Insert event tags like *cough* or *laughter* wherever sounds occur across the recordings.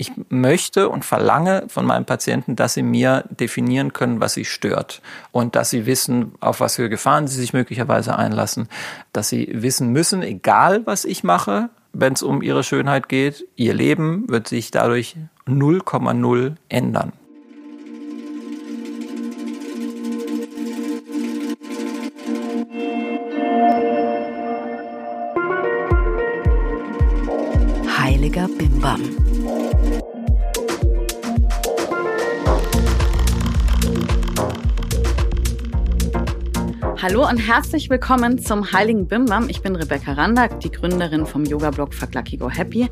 ich möchte und verlange von meinen Patienten, dass sie mir definieren können, was sie stört und dass sie wissen, auf was für Gefahren sie sich möglicherweise einlassen, dass sie wissen müssen, egal was ich mache, wenn es um ihre Schönheit geht, ihr Leben wird sich dadurch 0,0 ändern. Hallo und herzlich willkommen zum Heiligen Bimbam. Ich bin Rebecca Randack, die Gründerin vom Yoga-Blog Fuck Lucky Go Happy.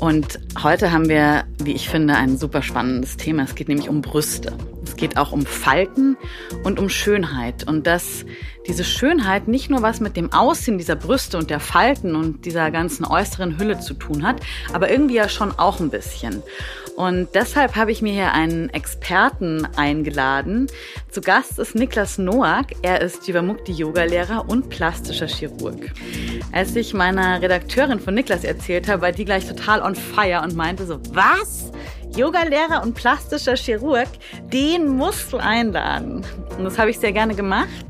Und heute haben wir, wie ich finde, ein super spannendes Thema. Es geht nämlich um Brüste. Es geht auch um Falten und um Schönheit. Und dass diese Schönheit nicht nur was mit dem Aussehen dieser Brüste und der Falten und dieser ganzen äußeren Hülle zu tun hat, aber irgendwie ja schon auch ein bisschen. Und deshalb habe ich mir hier einen Experten eingeladen. Zu Gast ist Niklas Noack. Er ist Jivamukti-Yoga-Lehrer und plastischer Chirurg. Als ich meiner Redakteurin von Niklas erzählt habe, war die gleich total on fire und meinte so, was? Yoga-Lehrer und plastischer Chirurg, den musst du einladen. Und das habe ich sehr gerne gemacht.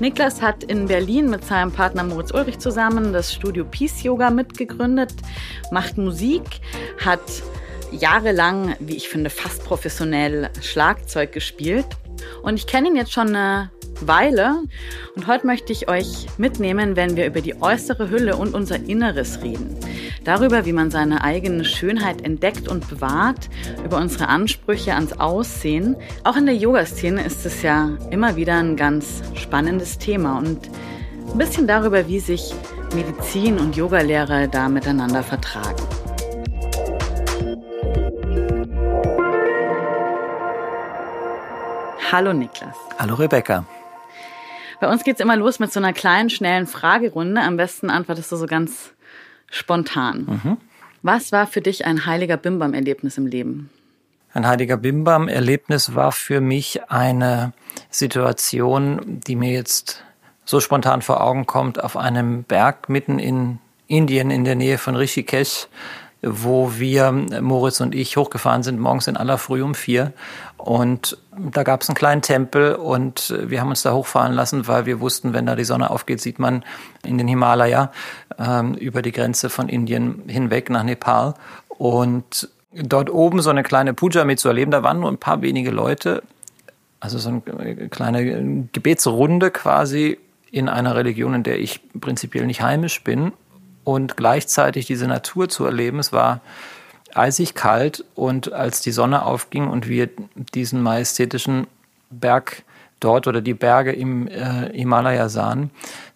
Niklas hat in Berlin mit seinem Partner Moritz Ulrich zusammen das Studio Peace Yoga mitgegründet, macht Musik, hat jahrelang, wie ich finde, fast professionell Schlagzeug gespielt. Und ich kenne ihn jetzt schon eine Weile. Und heute möchte ich euch mitnehmen, wenn wir über die äußere Hülle und unser Inneres reden. Darüber, wie man seine eigene Schönheit entdeckt und bewahrt, über unsere Ansprüche ans Aussehen. Auch in der Yoga-Szene ist es ja immer wieder ein ganz spannendes Thema und ein bisschen darüber, wie sich Medizin und Yogalehre da miteinander vertragen. Hallo Niklas. Hallo Rebecca. Bei uns geht es immer los mit so einer kleinen, schnellen Fragerunde. Am besten antwortest du so ganz spontan. Mhm. Was war für dich ein heiliger Bimbam-Erlebnis im Leben? Ein heiliger Bimbam-Erlebnis war für mich eine Situation, die mir jetzt so spontan vor Augen kommt, auf einem Berg mitten in Indien in der Nähe von Rishikesh wo wir, Moritz und ich, hochgefahren sind, morgens in aller Früh um vier. Und da gab es einen kleinen Tempel und wir haben uns da hochfahren lassen, weil wir wussten, wenn da die Sonne aufgeht, sieht man in den Himalaya ähm, über die Grenze von Indien hinweg nach Nepal. Und dort oben so eine kleine Puja mit zu erleben, da waren nur ein paar wenige Leute, also so eine kleine Gebetsrunde quasi in einer Religion, in der ich prinzipiell nicht heimisch bin und gleichzeitig diese Natur zu erleben. Es war eisig kalt und als die Sonne aufging und wir diesen majestätischen Berg dort oder die Berge im äh, Himalaya sahen,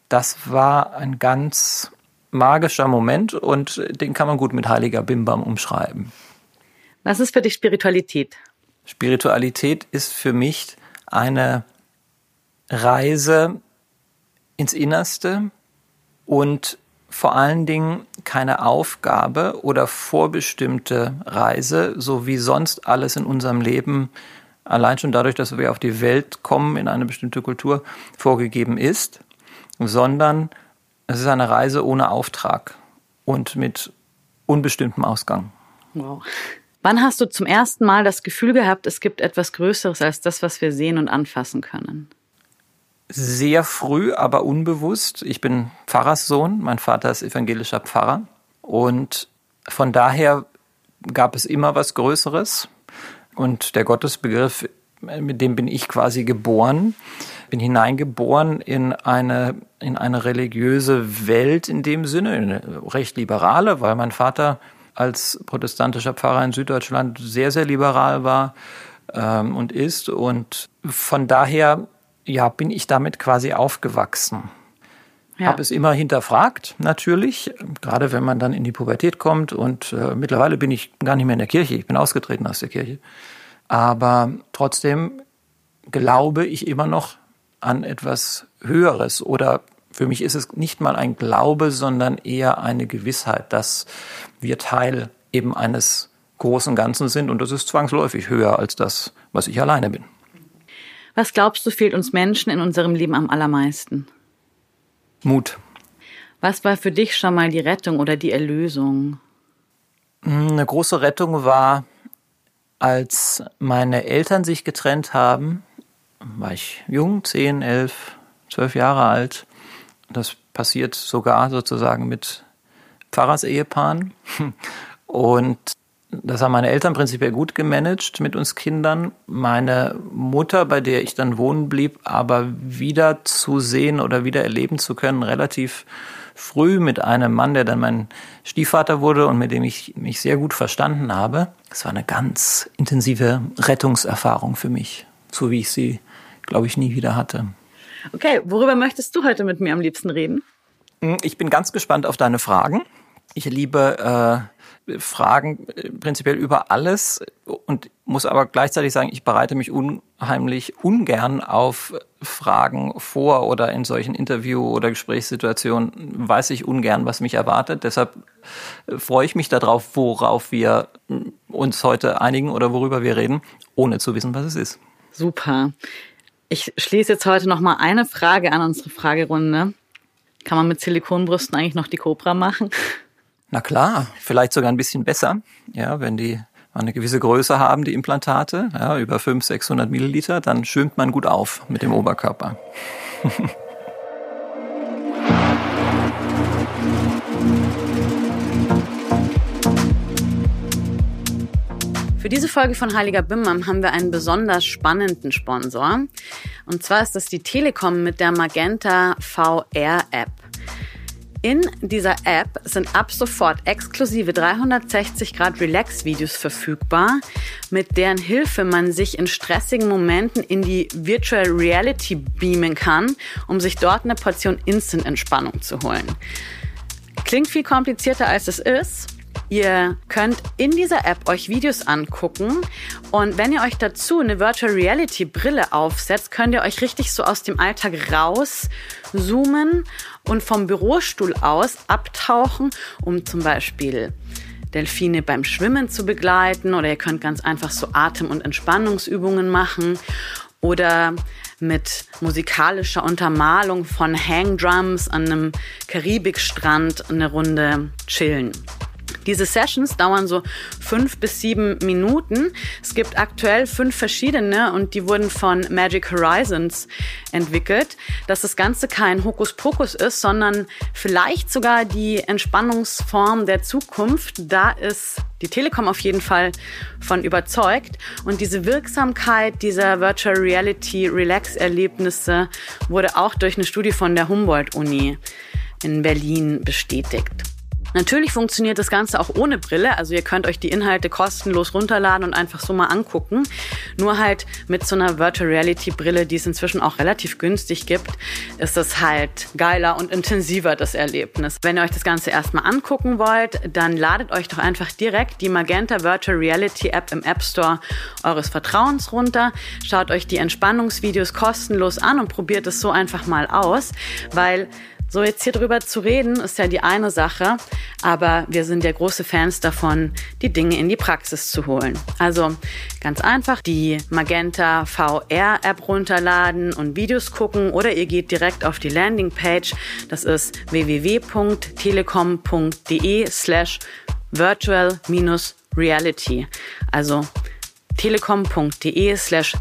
das war ein ganz magischer Moment und den kann man gut mit heiliger Bimbam umschreiben. Was ist für dich Spiritualität? Spiritualität ist für mich eine Reise ins Innerste und vor allen Dingen keine Aufgabe oder vorbestimmte Reise, so wie sonst alles in unserem Leben allein schon dadurch, dass wir auf die Welt kommen, in eine bestimmte Kultur vorgegeben ist, sondern es ist eine Reise ohne Auftrag und mit unbestimmtem Ausgang. Wow. Wann hast du zum ersten Mal das Gefühl gehabt, es gibt etwas Größeres als das, was wir sehen und anfassen können? Sehr früh, aber unbewusst. Ich bin Pfarrerssohn, mein Vater ist evangelischer Pfarrer. Und von daher gab es immer was Größeres. Und der Gottesbegriff, mit dem bin ich quasi geboren, bin hineingeboren in eine, in eine religiöse Welt in dem Sinne, eine recht liberale, weil mein Vater als protestantischer Pfarrer in Süddeutschland sehr, sehr liberal war ähm, und ist. Und von daher ja, bin ich damit quasi aufgewachsen. Ja. Habe es immer hinterfragt, natürlich, gerade wenn man dann in die Pubertät kommt. Und äh, mittlerweile bin ich gar nicht mehr in der Kirche, ich bin ausgetreten aus der Kirche. Aber trotzdem glaube ich immer noch an etwas Höheres. Oder für mich ist es nicht mal ein Glaube, sondern eher eine Gewissheit, dass wir Teil eben eines großen Ganzen sind. Und das ist zwangsläufig höher als das, was ich alleine bin. Was glaubst du, fehlt uns Menschen in unserem Leben am allermeisten? Mut. Was war für dich schon mal die Rettung oder die Erlösung? Eine große Rettung war, als meine Eltern sich getrennt haben, war ich jung, zehn, elf, zwölf Jahre alt. Das passiert sogar sozusagen mit Pfarrersehepaaren. *laughs* Und das haben meine Eltern prinzipiell gut gemanagt mit uns Kindern. Meine Mutter, bei der ich dann wohnen blieb, aber wieder zu sehen oder wieder erleben zu können, relativ früh mit einem Mann, der dann mein Stiefvater wurde und mit dem ich mich sehr gut verstanden habe. Das war eine ganz intensive Rettungserfahrung für mich, so wie ich sie, glaube ich, nie wieder hatte. Okay, worüber möchtest du heute mit mir am liebsten reden? Ich bin ganz gespannt auf deine Fragen. Ich liebe äh, Fragen äh, prinzipiell über alles und muss aber gleichzeitig sagen, ich bereite mich unheimlich ungern auf Fragen vor oder in solchen Interview- oder Gesprächssituationen weiß ich ungern, was mich erwartet. Deshalb äh, freue ich mich darauf, worauf wir uns heute einigen oder worüber wir reden, ohne zu wissen, was es ist. Super. Ich schließe jetzt heute noch mal eine Frage an unsere Fragerunde. Kann man mit Silikonbrüsten eigentlich noch die Cobra machen? Na klar, vielleicht sogar ein bisschen besser, ja, wenn die eine gewisse Größe haben, die Implantate, ja, über 500, 600 Milliliter, dann schwimmt man gut auf mit dem Oberkörper. *laughs* Für diese Folge von Heiliger Bimmam haben wir einen besonders spannenden Sponsor. Und zwar ist das die Telekom mit der Magenta VR App. In dieser App sind ab sofort exklusive 360 Grad Relax-Videos verfügbar, mit deren Hilfe man sich in stressigen Momenten in die Virtual Reality beamen kann, um sich dort eine Portion Instant-Entspannung zu holen. Klingt viel komplizierter als es ist. Ihr könnt in dieser App euch Videos angucken und wenn ihr euch dazu eine Virtual Reality Brille aufsetzt, könnt ihr euch richtig so aus dem Alltag raus zoomen und vom Bürostuhl aus abtauchen, um zum Beispiel Delfine beim Schwimmen zu begleiten oder ihr könnt ganz einfach so Atem- und Entspannungsübungen machen oder mit musikalischer Untermalung von Hangdrums an einem Karibikstrand eine Runde chillen. Diese Sessions dauern so fünf bis sieben Minuten. Es gibt aktuell fünf verschiedene und die wurden von Magic Horizons entwickelt, dass das Ganze kein Hokuspokus ist, sondern vielleicht sogar die Entspannungsform der Zukunft. Da ist die Telekom auf jeden Fall von überzeugt. Und diese Wirksamkeit dieser Virtual Reality Relax Erlebnisse wurde auch durch eine Studie von der Humboldt Uni in Berlin bestätigt. Natürlich funktioniert das Ganze auch ohne Brille. Also ihr könnt euch die Inhalte kostenlos runterladen und einfach so mal angucken. Nur halt mit so einer Virtual Reality Brille, die es inzwischen auch relativ günstig gibt, ist es halt geiler und intensiver, das Erlebnis. Wenn ihr euch das Ganze erstmal angucken wollt, dann ladet euch doch einfach direkt die Magenta Virtual Reality App im App Store eures Vertrauens runter. Schaut euch die Entspannungsvideos kostenlos an und probiert es so einfach mal aus, weil so, jetzt hier drüber zu reden, ist ja die eine Sache, aber wir sind ja große Fans davon, die Dinge in die Praxis zu holen. Also ganz einfach die Magenta VR App runterladen und Videos gucken oder ihr geht direkt auf die Landingpage. Das ist www.telekom.de slash virtual-reality. Also telekom.de slash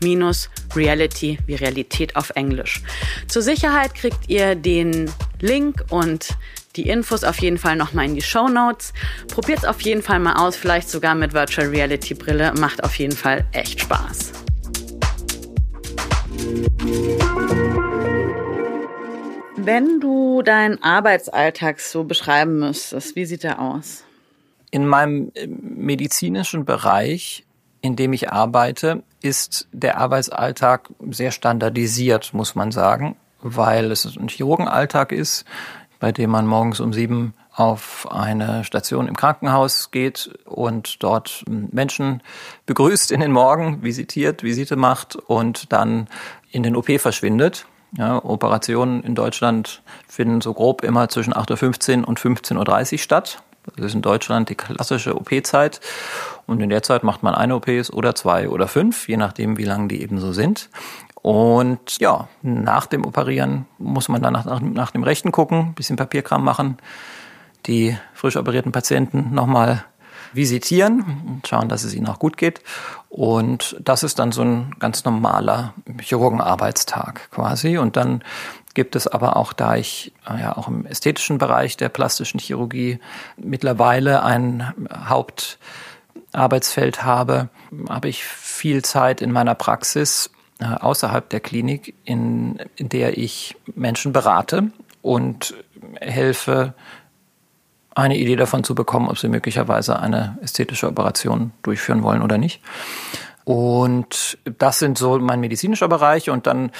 virtual reality wie Realität auf Englisch. Zur Sicherheit kriegt ihr den Link und die Infos auf jeden Fall nochmal in die Show Notes. Probiert es auf jeden Fall mal aus, vielleicht sogar mit Virtual Reality Brille. Macht auf jeden Fall echt Spaß. Wenn du deinen Arbeitsalltag so beschreiben müsstest, wie sieht der aus? In meinem äh, medizinischen Bereich, in dem ich arbeite, ist der Arbeitsalltag sehr standardisiert, muss man sagen, weil es ein Chirurgenalltag ist, bei dem man morgens um sieben auf eine Station im Krankenhaus geht und dort Menschen begrüßt in den Morgen, visitiert, Visite macht und dann in den OP verschwindet. Ja, Operationen in Deutschland finden so grob immer zwischen 8.15 Uhr und 15.30 Uhr statt. Das ist in Deutschland die klassische OP-Zeit. Und in der Zeit macht man eine OPs oder zwei oder fünf, je nachdem, wie lang die eben so sind. Und ja, nach dem Operieren muss man dann nach, nach, nach dem Rechten gucken, bisschen Papierkram machen, die frisch operierten Patienten nochmal visitieren und schauen, dass es ihnen auch gut geht. Und das ist dann so ein ganz normaler Chirurgenarbeitstag quasi. Und dann gibt es aber auch, da ich äh, ja auch im ästhetischen Bereich der plastischen Chirurgie mittlerweile ein Hauptarbeitsfeld habe, habe ich viel Zeit in meiner Praxis äh, außerhalb der Klinik, in, in der ich Menschen berate und helfe, eine Idee davon zu bekommen, ob sie möglicherweise eine ästhetische Operation durchführen wollen oder nicht. Und das sind so mein medizinischer Bereich und dann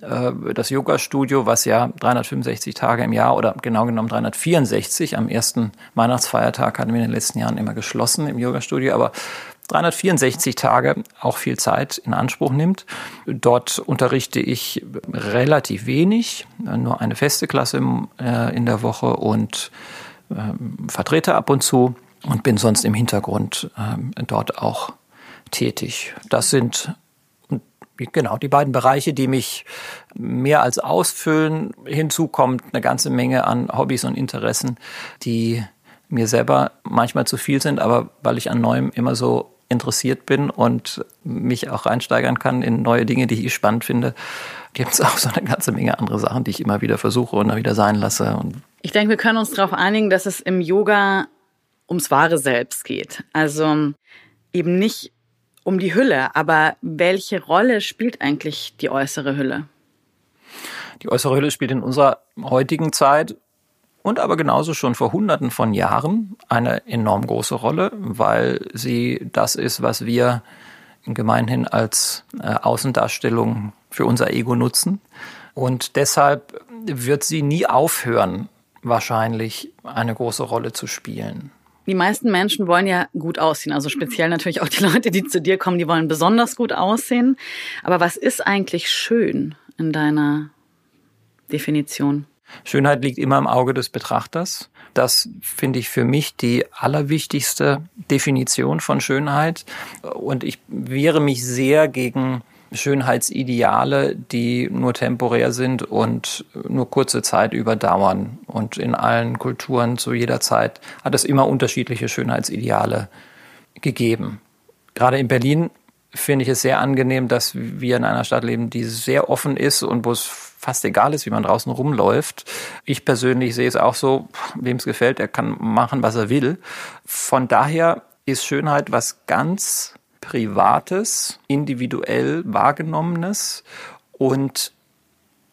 äh, das Yoga-Studio, was ja 365 Tage im Jahr oder genau genommen 364 am ersten Weihnachtsfeiertag hatten wir in den letzten Jahren immer geschlossen im Yoga-Studio, aber 364 Tage auch viel Zeit in Anspruch nimmt. Dort unterrichte ich relativ wenig, nur eine feste Klasse äh, in der Woche und ähm, vertrete ab und zu und bin sonst im Hintergrund ähm, dort auch tätig. Das sind genau die beiden Bereiche, die mich mehr als ausfüllen. Hinzu kommt eine ganze Menge an Hobbys und Interessen, die mir selber manchmal zu viel sind, aber weil ich an Neuem immer so interessiert bin und mich auch reinsteigern kann in neue Dinge, die ich spannend finde, gibt es auch so eine ganze Menge andere Sachen, die ich immer wieder versuche und dann wieder sein lasse. Ich denke, wir können uns darauf einigen, dass es im Yoga ums wahre Selbst geht. Also eben nicht um die Hülle, aber welche Rolle spielt eigentlich die äußere Hülle? Die äußere Hülle spielt in unserer heutigen Zeit und aber genauso schon vor Hunderten von Jahren eine enorm große Rolle, weil sie das ist, was wir gemeinhin als äh, Außendarstellung für unser Ego nutzen. Und deshalb wird sie nie aufhören, wahrscheinlich eine große Rolle zu spielen. Die meisten Menschen wollen ja gut aussehen, also speziell natürlich auch die Leute, die zu dir kommen, die wollen besonders gut aussehen. Aber was ist eigentlich schön in deiner Definition? Schönheit liegt immer im Auge des Betrachters. Das finde ich für mich die allerwichtigste Definition von Schönheit. Und ich wehre mich sehr gegen Schönheitsideale, die nur temporär sind und nur kurze Zeit überdauern. Und in allen Kulturen zu jeder Zeit hat es immer unterschiedliche Schönheitsideale gegeben. Gerade in Berlin finde ich es sehr angenehm, dass wir in einer Stadt leben, die sehr offen ist und wo es fast egal ist, wie man draußen rumläuft. Ich persönlich sehe es auch so, wem es gefällt, er kann machen, was er will. Von daher ist Schönheit was ganz Privates, individuell wahrgenommenes und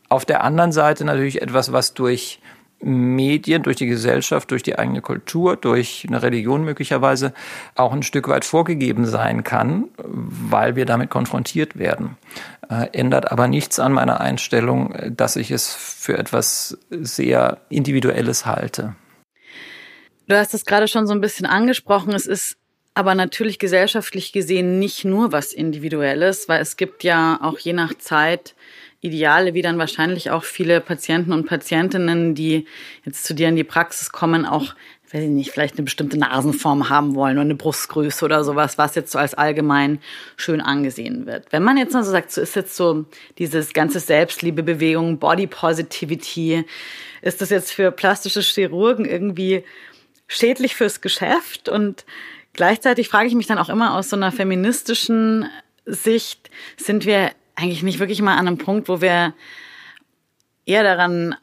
auf der anderen Seite natürlich etwas, was durch Medien, durch die Gesellschaft, durch die eigene Kultur, durch eine Religion möglicherweise auch ein Stück weit vorgegeben sein kann, weil wir damit konfrontiert werden. Äh, ändert aber nichts an meiner Einstellung, dass ich es für etwas sehr Individuelles halte. Du hast es gerade schon so ein bisschen angesprochen. Es ist aber natürlich gesellschaftlich gesehen nicht nur was Individuelles, weil es gibt ja auch je nach Zeit Ideale, wie dann wahrscheinlich auch viele Patienten und Patientinnen, die jetzt zu dir in die Praxis kommen, auch, weiß ich nicht, vielleicht eine bestimmte Nasenform haben wollen oder eine Brustgröße oder sowas, was jetzt so als allgemein schön angesehen wird. Wenn man jetzt mal so sagt, so ist jetzt so dieses ganze Selbstliebebewegung, Body Positivity, ist das jetzt für plastische Chirurgen irgendwie schädlich fürs Geschäft und Gleichzeitig frage ich mich dann auch immer aus so einer feministischen Sicht, sind wir eigentlich nicht wirklich mal an einem Punkt, wo wir eher daran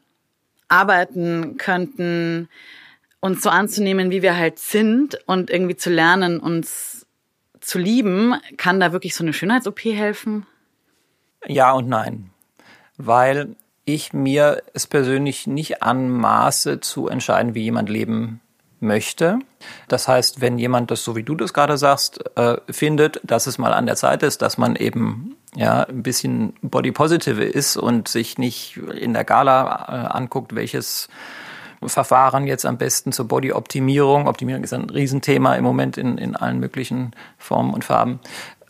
arbeiten könnten, uns so anzunehmen, wie wir halt sind und irgendwie zu lernen, uns zu lieben. Kann da wirklich so eine Schönheits-OP helfen? Ja und nein. Weil ich mir es persönlich nicht anmaße zu entscheiden, wie jemand leben möchte. Das heißt, wenn jemand das, so wie du das gerade sagst, äh, findet, dass es mal an der Zeit ist, dass man eben ja ein bisschen body positive ist und sich nicht in der Gala äh, anguckt, welches Verfahren jetzt am besten zur Body-Optimierung. Optimierung ist ein Riesenthema im Moment in, in allen möglichen Formen und Farben.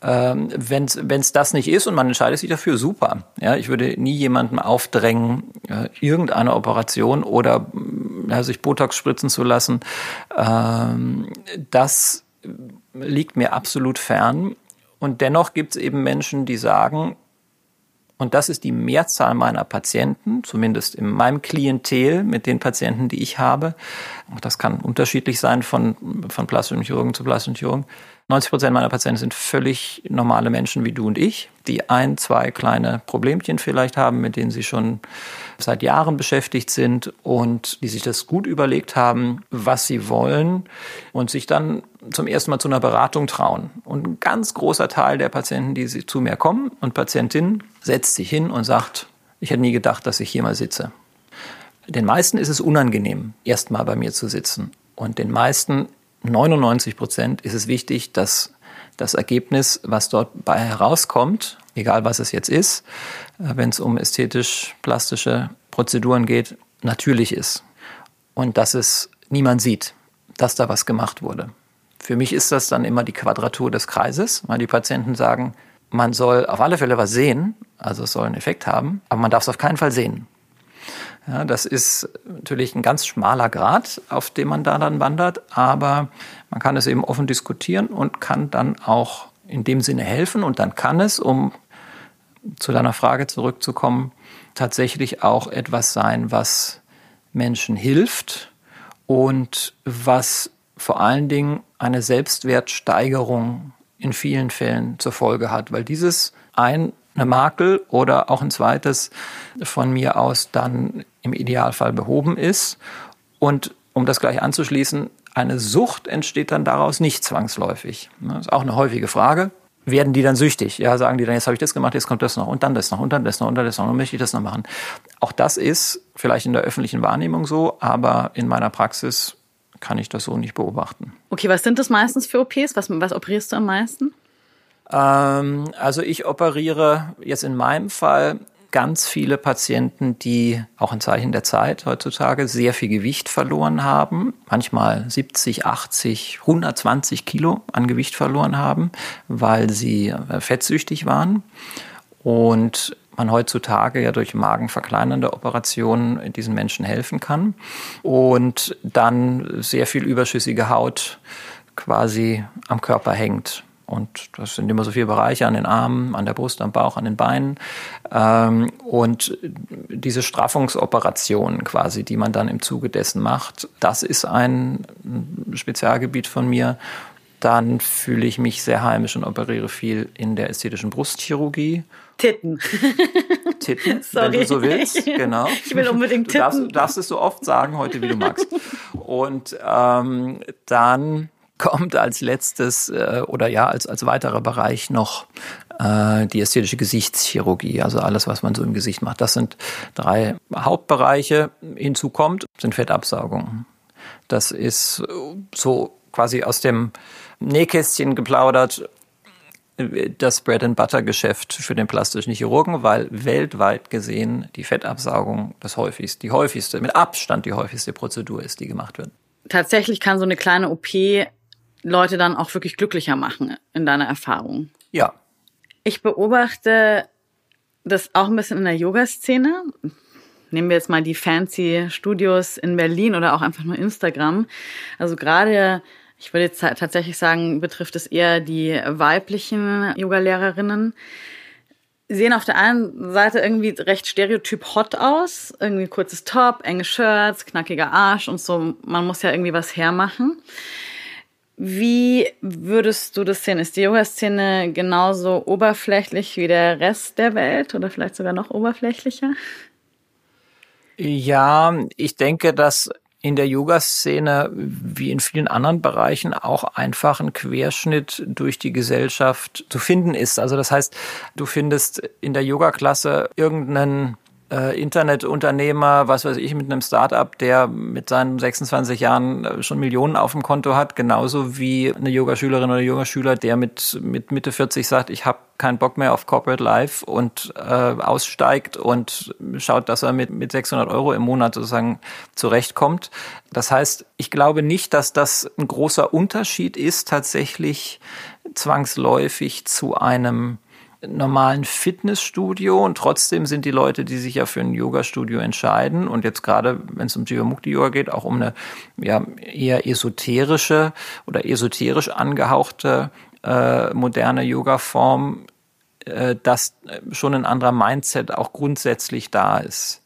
Ähm, Wenn es das nicht ist und man entscheidet sich dafür, super. Ja, ich würde nie jemandem aufdrängen, äh, irgendeine Operation oder ja, sich Botox spritzen zu lassen. Ähm, das liegt mir absolut fern. Und dennoch gibt es eben Menschen, die sagen, Und das ist die Mehrzahl meiner Patienten, zumindest in meinem Klientel mit den Patienten, die ich habe. Das kann unterschiedlich sein von, von plastischen Chirurgen zu plastischen Chirurgen. 90 Prozent meiner Patienten sind völlig normale Menschen wie du und ich, die ein, zwei kleine Problemchen vielleicht haben, mit denen sie schon seit Jahren beschäftigt sind und die sich das gut überlegt haben, was sie wollen und sich dann zum ersten Mal zu einer Beratung trauen. Und ein ganz großer Teil der Patienten, die zu mir kommen und Patientinnen, setzt sich hin und sagt, ich hätte nie gedacht, dass ich hier mal sitze. Den meisten ist es unangenehm, erst mal bei mir zu sitzen. Und den meisten 99 Prozent ist es wichtig, dass das Ergebnis, was dort bei herauskommt, egal was es jetzt ist, äh, wenn es um ästhetisch-plastische Prozeduren geht, natürlich ist. Und dass es niemand sieht, dass da was gemacht wurde. Für mich ist das dann immer die Quadratur des Kreises, weil die Patienten sagen, man soll auf alle Fälle was sehen, also es soll einen Effekt haben, aber man darf es auf keinen Fall sehen. Ja, das ist natürlich ein ganz schmaler Grad, auf dem man da dann wandert, aber man kann es eben offen diskutieren und kann dann auch in dem Sinne helfen und dann kann es, um zu deiner Frage zurückzukommen, tatsächlich auch etwas sein, was Menschen hilft und was vor allen Dingen eine Selbstwertsteigerung in vielen Fällen zur Folge hat, weil dieses ein eine Makel oder auch ein zweites von mir aus dann im Idealfall behoben ist. Und um das gleich anzuschließen, eine Sucht entsteht dann daraus nicht zwangsläufig. Das ist auch eine häufige Frage. Werden die dann süchtig? Ja, sagen die dann, jetzt habe ich das gemacht, jetzt kommt das noch und dann das noch und dann das noch und dann das noch und möchte ich das noch machen. Auch das ist vielleicht in der öffentlichen Wahrnehmung so, aber in meiner Praxis kann ich das so nicht beobachten. Okay, was sind das meistens für OPs? Was, was operierst du am meisten? Ähm, also ich operiere jetzt in meinem Fall ganz viele Patienten, die auch ein Zeichen der Zeit heutzutage sehr viel Gewicht verloren haben, manchmal 70, 80, 120 Kilo an Gewicht verloren haben, weil sie äh, fettsüchtig waren. Und man heutzutage ja durch magenverkleinernde Operationen diesen Menschen helfen kann und dann sehr viel überschüssige Haut quasi am Körper hängt. Und das sind immer so viele Bereiche an den Armen, an der Brust, am Bauch, an den Beinen. Ähm, und diese Straffungsoperationen quasi, die man dann im Zuge dessen macht, das ist ein Spezialgebiet von mir. Dann fühle ich mich sehr heimisch und operiere viel in der ästhetischen Brustchirurgie. Titten. *laughs* Titten, Sorry. wenn du so willst, genau. *laughs* Ich will unbedingt Titten. Du darfst, darfst es so oft sagen heute, wie du magst. Und ähm, dann kommt als letztes äh, oder ja als, als weiterer Bereich noch äh, die ästhetische Gesichtschirurgie, also alles, was man so im Gesicht macht. Das sind drei Hauptbereiche. Hinzu kommt, sind Fettabsaugungen. Das ist so quasi aus dem Nähkästchen geplaudert das Bread and Butter Geschäft für den plastischen Chirurgen, weil weltweit gesehen die Fettabsaugung das häufigste, die häufigste, mit Abstand die häufigste Prozedur ist, die gemacht wird. Tatsächlich kann so eine kleine OP Leute dann auch wirklich glücklicher machen in deiner Erfahrung? Ja. Ich beobachte das auch ein bisschen in der Yoga-Szene. Nehmen wir jetzt mal die fancy Studios in Berlin oder auch einfach nur Instagram. Also gerade, ich würde jetzt tatsächlich sagen, betrifft es eher die weiblichen Yoga-Lehrerinnen sehen auf der einen Seite irgendwie recht stereotyp hot aus. Irgendwie kurzes Top, enge Shirts, knackiger Arsch und so. Man muss ja irgendwie was hermachen. Wie würdest du das sehen? Ist die Yoga-Szene genauso oberflächlich wie der Rest der Welt oder vielleicht sogar noch oberflächlicher? Ja, ich denke, dass in der Yoga-Szene wie in vielen anderen Bereichen auch einfach ein Querschnitt durch die Gesellschaft zu finden ist. Also das heißt, du findest in der Yoga-Klasse irgendeinen äh, Internetunternehmer, was weiß ich, mit einem Startup, der mit seinen 26 Jahren äh, schon Millionen auf dem Konto hat, genauso wie eine Yogaschülerin oder Yogaschüler, der mit, mit Mitte 40 sagt, ich habe keinen Bock mehr auf Corporate Life und äh, aussteigt und schaut, dass er mit, mit 600 Euro im Monat sozusagen zurechtkommt. Das heißt, ich glaube nicht, dass das ein großer Unterschied ist, tatsächlich zwangsläufig zu einem normalen Fitnessstudio und trotzdem sind die Leute, die sich ja für ein Yoga-Studio entscheiden und jetzt gerade, wenn es um Jivamukti-Yoga geht, auch um eine ja, eher esoterische oder esoterisch angehauchte äh, moderne Yoga-Form, äh, dass schon ein anderer Mindset auch grundsätzlich da ist.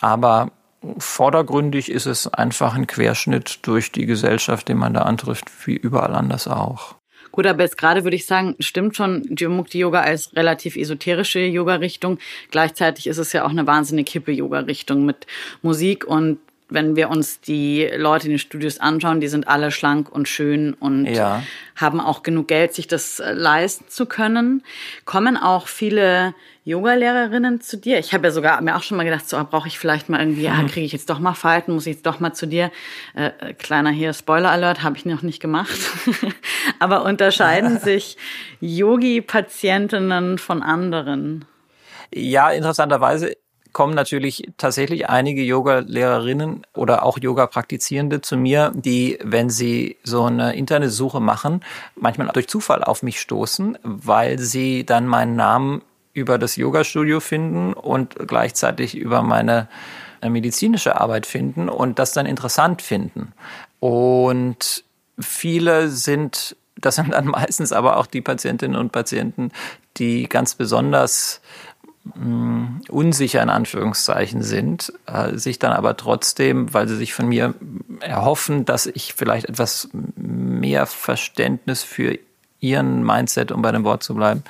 Aber vordergründig ist es einfach ein Querschnitt durch die Gesellschaft, den man da antrifft, wie überall anders auch. Gut, aber jetzt gerade würde ich sagen, stimmt schon Jivamukti Yoga als relativ esoterische Yoga-Richtung. Gleichzeitig ist es ja auch eine wahnsinnig hippe Yoga-Richtung mit Musik und wenn wir uns die Leute in den Studios anschauen, die sind alle schlank und schön und ja. haben auch genug Geld, sich das äh, leisten zu können. Kommen auch viele Yoga-Lehrerinnen zu dir? Ich habe ja sogar mir auch schon mal gedacht, so brauche ich vielleicht mal irgendwie, ja, hm. kriege ich jetzt doch mal Falten, muss ich jetzt doch mal zu dir. Äh, äh kleiner hier Spoiler-Alert, habe ich noch nicht gemacht. *laughs* Aber unterscheiden *laughs* sich Yogi-Patientinnen von anderen? Ja, interessanterweise kommen natürlich tatsächlich einige Yoga-Lehrerinnen oder auch Yoga-Praktizierende zu mir, die, wenn sie so eine Internetsuche machen, manchmal durch Zufall auf mich stoßen, weil sie dann meinen Namen über das Yoga-Studio finden und gleichzeitig über meine äh, medizinische Arbeit finden und das dann interessant finden. Und viele sind, das sind dann *laughs* meistens aber auch die Patientinnen und Patienten, die ganz besonders Mm, unsicher in Anführungszeichen sind, äh, sich dann aber trotzdem, weil sie sich von mir erhoffen, dass ich vielleicht etwas mehr Verständnis für ihren Mindset, um bei dem Wort zu bleiben,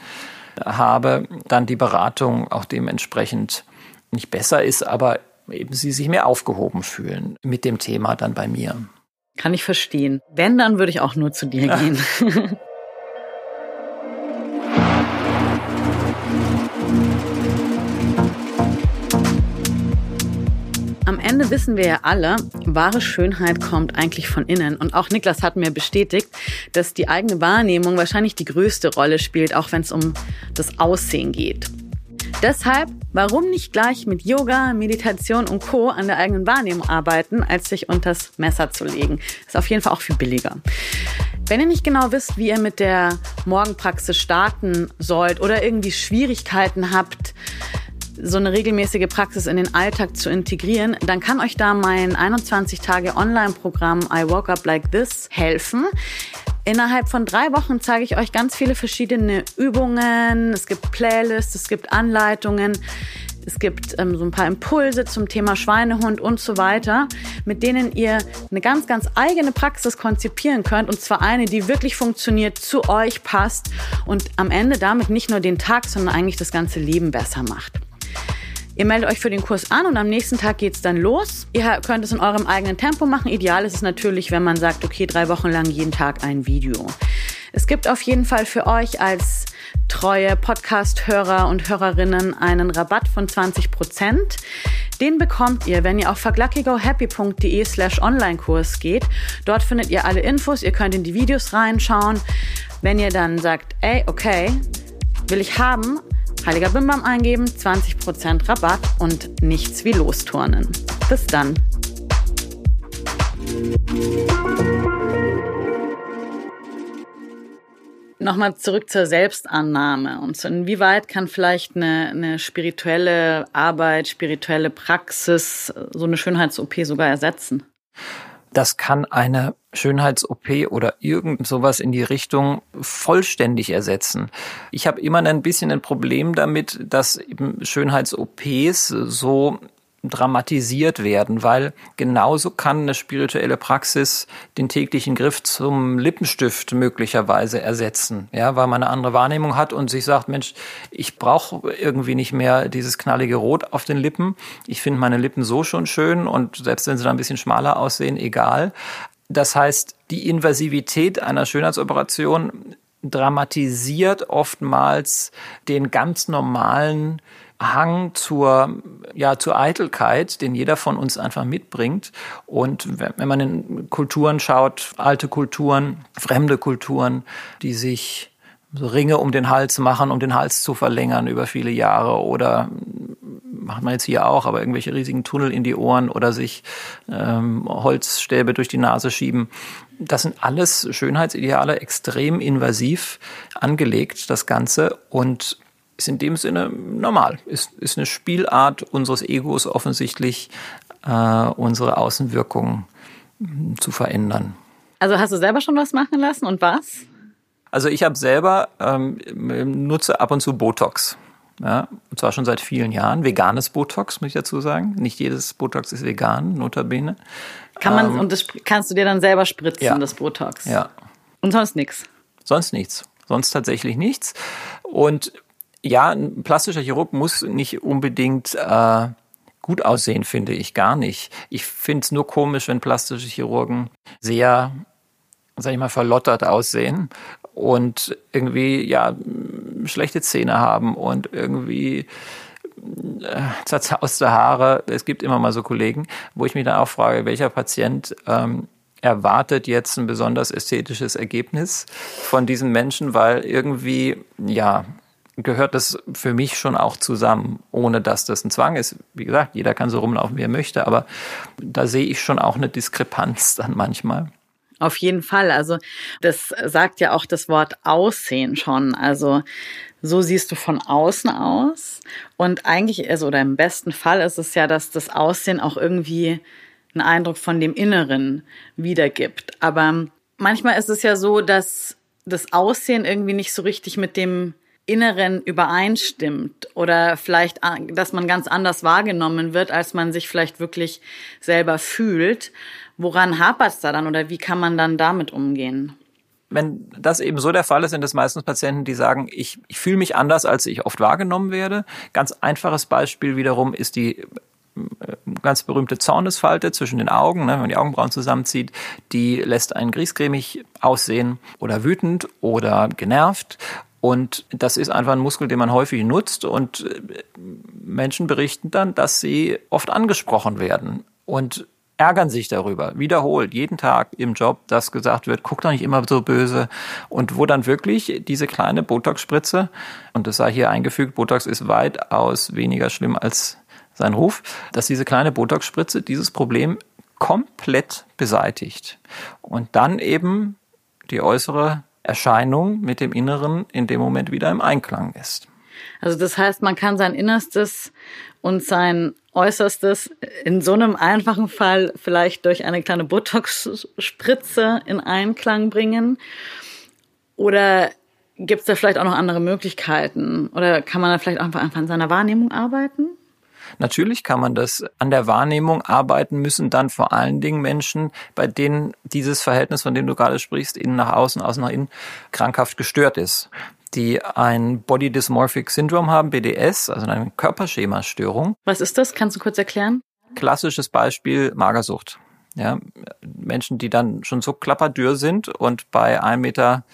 habe, dann die Beratung auch dementsprechend nicht besser ist, aber eben sie sich mehr aufgehoben fühlen mit dem Thema dann bei mir. Kann ich verstehen. Wenn, dann würde ich auch nur zu dir *laughs* gehen. Am Ende wissen wir ja alle, wahre Schönheit kommt eigentlich von innen. Und auch Niklas hat mir bestätigt, dass die eigene Wahrnehmung wahrscheinlich die größte Rolle spielt, auch wenn es um das Aussehen geht. Deshalb, warum nicht gleich mit Yoga, Meditation und Co. an der eigenen Wahrnehmung arbeiten, als sich unters Messer zu legen? Ist auf jeden Fall auch viel billiger. Wenn ihr nicht genau wisst, wie ihr mit der Morgenpraxis starten sollt oder irgendwie Schwierigkeiten habt, so eine regelmäßige Praxis in den Alltag zu integrieren, dann kann euch da mein 21 Tage Online-Programm I Woke Up Like This helfen. Innerhalb von drei Wochen zeige ich euch ganz viele verschiedene Übungen. Es gibt Playlists, es gibt Anleitungen. Es gibt ähm, so ein paar Impulse zum Thema Schweinehund und so weiter, mit denen ihr eine ganz, ganz eigene Praxis konzipieren könnt. Und zwar eine, die wirklich funktioniert, zu euch passt und am Ende damit nicht nur den Tag, sondern eigentlich das ganze Leben besser macht. Ihr meldet euch für den Kurs an und am nächsten Tag geht's dann los. Ihr könnt es in eurem eigenen Tempo machen. Ideal ist es natürlich, wenn man sagt, okay, drei Wochen lang jeden Tag ein Video. Es gibt auf jeden Fall für euch als treue Podcast-Hörer und Hörerinnen einen Rabatt von 20 Prozent. Den bekommt ihr, wenn ihr auf verglackigohappy.de slash Online-Kurs geht. Dort findet ihr alle Infos, ihr könnt in die Videos reinschauen. Wenn ihr dann sagt, ey, okay, will ich haben, Heiliger Bimbam eingeben, 20% Rabatt und nichts wie losturnen. Bis dann. Nochmal zurück zur Selbstannahme und so inwieweit kann vielleicht eine, eine spirituelle Arbeit, spirituelle Praxis so eine Schönheits-OP sogar ersetzen? Das kann eine Schönheits-OP oder irgend sowas in die Richtung vollständig ersetzen. Ich habe immer ein bisschen ein Problem damit, dass Schönheits-OPs so dramatisiert werden, weil genauso kann eine spirituelle Praxis den täglichen Griff zum Lippenstift möglicherweise ersetzen, ja, weil man eine andere Wahrnehmung hat und sich sagt, Mensch, ich brauche irgendwie nicht mehr dieses knallige Rot auf den Lippen. Ich finde meine Lippen so schon schön und selbst wenn sie dann ein bisschen schmaler aussehen, egal. Das heißt, die Invasivität einer Schönheitsoperation dramatisiert oftmals den ganz normalen Hang zur, ja, zur Eitelkeit, den jeder von uns einfach mitbringt. Und wenn man in Kulturen schaut, alte Kulturen, fremde Kulturen, die sich so Ringe um den Hals machen, um den Hals zu verlängern über viele Jahre oder macht man jetzt hier auch, aber irgendwelche riesigen Tunnel in die Ohren oder sich ähm, Holzstäbe durch die Nase schieben. Das sind alles Schönheitsideale, extrem invasiv angelegt, das Ganze. Und ist in dem Sinne normal. Ist, ist eine Spielart unseres Egos offensichtlich, äh, unsere Außenwirkung hm, zu verändern. Also hast du selber schon was machen lassen und was? Also ich habe selber ähm, nutze ab und zu Botox. Ja, und zwar schon seit vielen Jahren. Veganes Botox, muss ich dazu sagen. Nicht jedes Botox ist vegan, notabene. Kann man, ähm, und das kannst du dir dann selber spritzen, ja. das Botox? Ja. Und sonst nichts? Sonst nichts. Sonst tatsächlich nichts. Und ja, ein plastischer Chirurg muss nicht unbedingt äh, gut aussehen, finde ich gar nicht. Ich finde es nur komisch, wenn plastische Chirurgen sehr, sag ich mal, verlottert aussehen und irgendwie ja schlechte Zähne haben und irgendwie äh, zerzauste Haare. Es gibt immer mal so Kollegen, wo ich mich dann auch frage, welcher Patient ähm, erwartet jetzt ein besonders ästhetisches Ergebnis von diesen Menschen, weil irgendwie, ja, gehört das für mich schon auch zusammen, ohne dass das ein Zwang ist. Wie gesagt, jeder kann so rumlaufen, wie er möchte, aber da sehe ich schon auch eine Diskrepanz dann manchmal. Auf jeden Fall. Also das sagt ja auch das Wort Aussehen schon. Also so siehst du von außen aus. Und eigentlich, also, oder im besten Fall ist es ja, dass das Aussehen auch irgendwie einen Eindruck von dem Inneren wiedergibt. Aber manchmal ist es ja so, dass das Aussehen irgendwie nicht so richtig mit dem Inneren übereinstimmt oder vielleicht, dass man ganz anders wahrgenommen wird, als man sich vielleicht wirklich selber fühlt. Woran hapert es da dann oder wie kann man dann damit umgehen? Wenn das eben so der Fall ist, sind es meistens Patienten, die sagen, ich, ich fühle mich anders, als ich oft wahrgenommen werde. Ganz einfaches Beispiel wiederum ist die äh, ganz berühmte Zornesfalte zwischen den Augen, ne, wenn man die Augenbrauen zusammenzieht, die lässt einen griesgrämig aussehen oder wütend oder genervt. Und das ist einfach ein Muskel, den man häufig nutzt und äh, Menschen berichten dann, dass sie oft angesprochen werden. Und ärgern sich darüber, wiederholt, jeden Tag im Job, dass gesagt wird, guck doch nicht immer so böse. Und wo dann wirklich diese kleine Botox-Spritze, und das sei hier eingefügt, Botox ist weitaus weniger schlimm als sein Ruf, dass diese kleine Botox-Spritze dieses Problem komplett beseitigt. Und dann eben die äußere Erscheinung mit dem Inneren in dem Moment wieder im Einklang ist. Also das heißt, man kann sein Innerstes und sein Äußerstes in so einem einfachen Fall vielleicht durch eine kleine Botox-Spritze in Einklang bringen? Oder gibt es da vielleicht auch noch andere Möglichkeiten? Oder kann man da vielleicht einfach, einfach an seiner Wahrnehmung arbeiten? Natürlich kann man das an der Wahrnehmung arbeiten müssen, dann vor allen Dingen Menschen, bei denen dieses Verhältnis, von dem du gerade sprichst, innen nach außen, außen nach innen, krankhaft gestört ist die ein Body Dysmorphic Syndrome haben, BDS, also eine Körperschemastörung. Was ist das? Kannst du kurz erklären? Klassisches Beispiel Magersucht. Ja, Menschen, die dann schon so klapperdürr sind und bei 1,65 Meter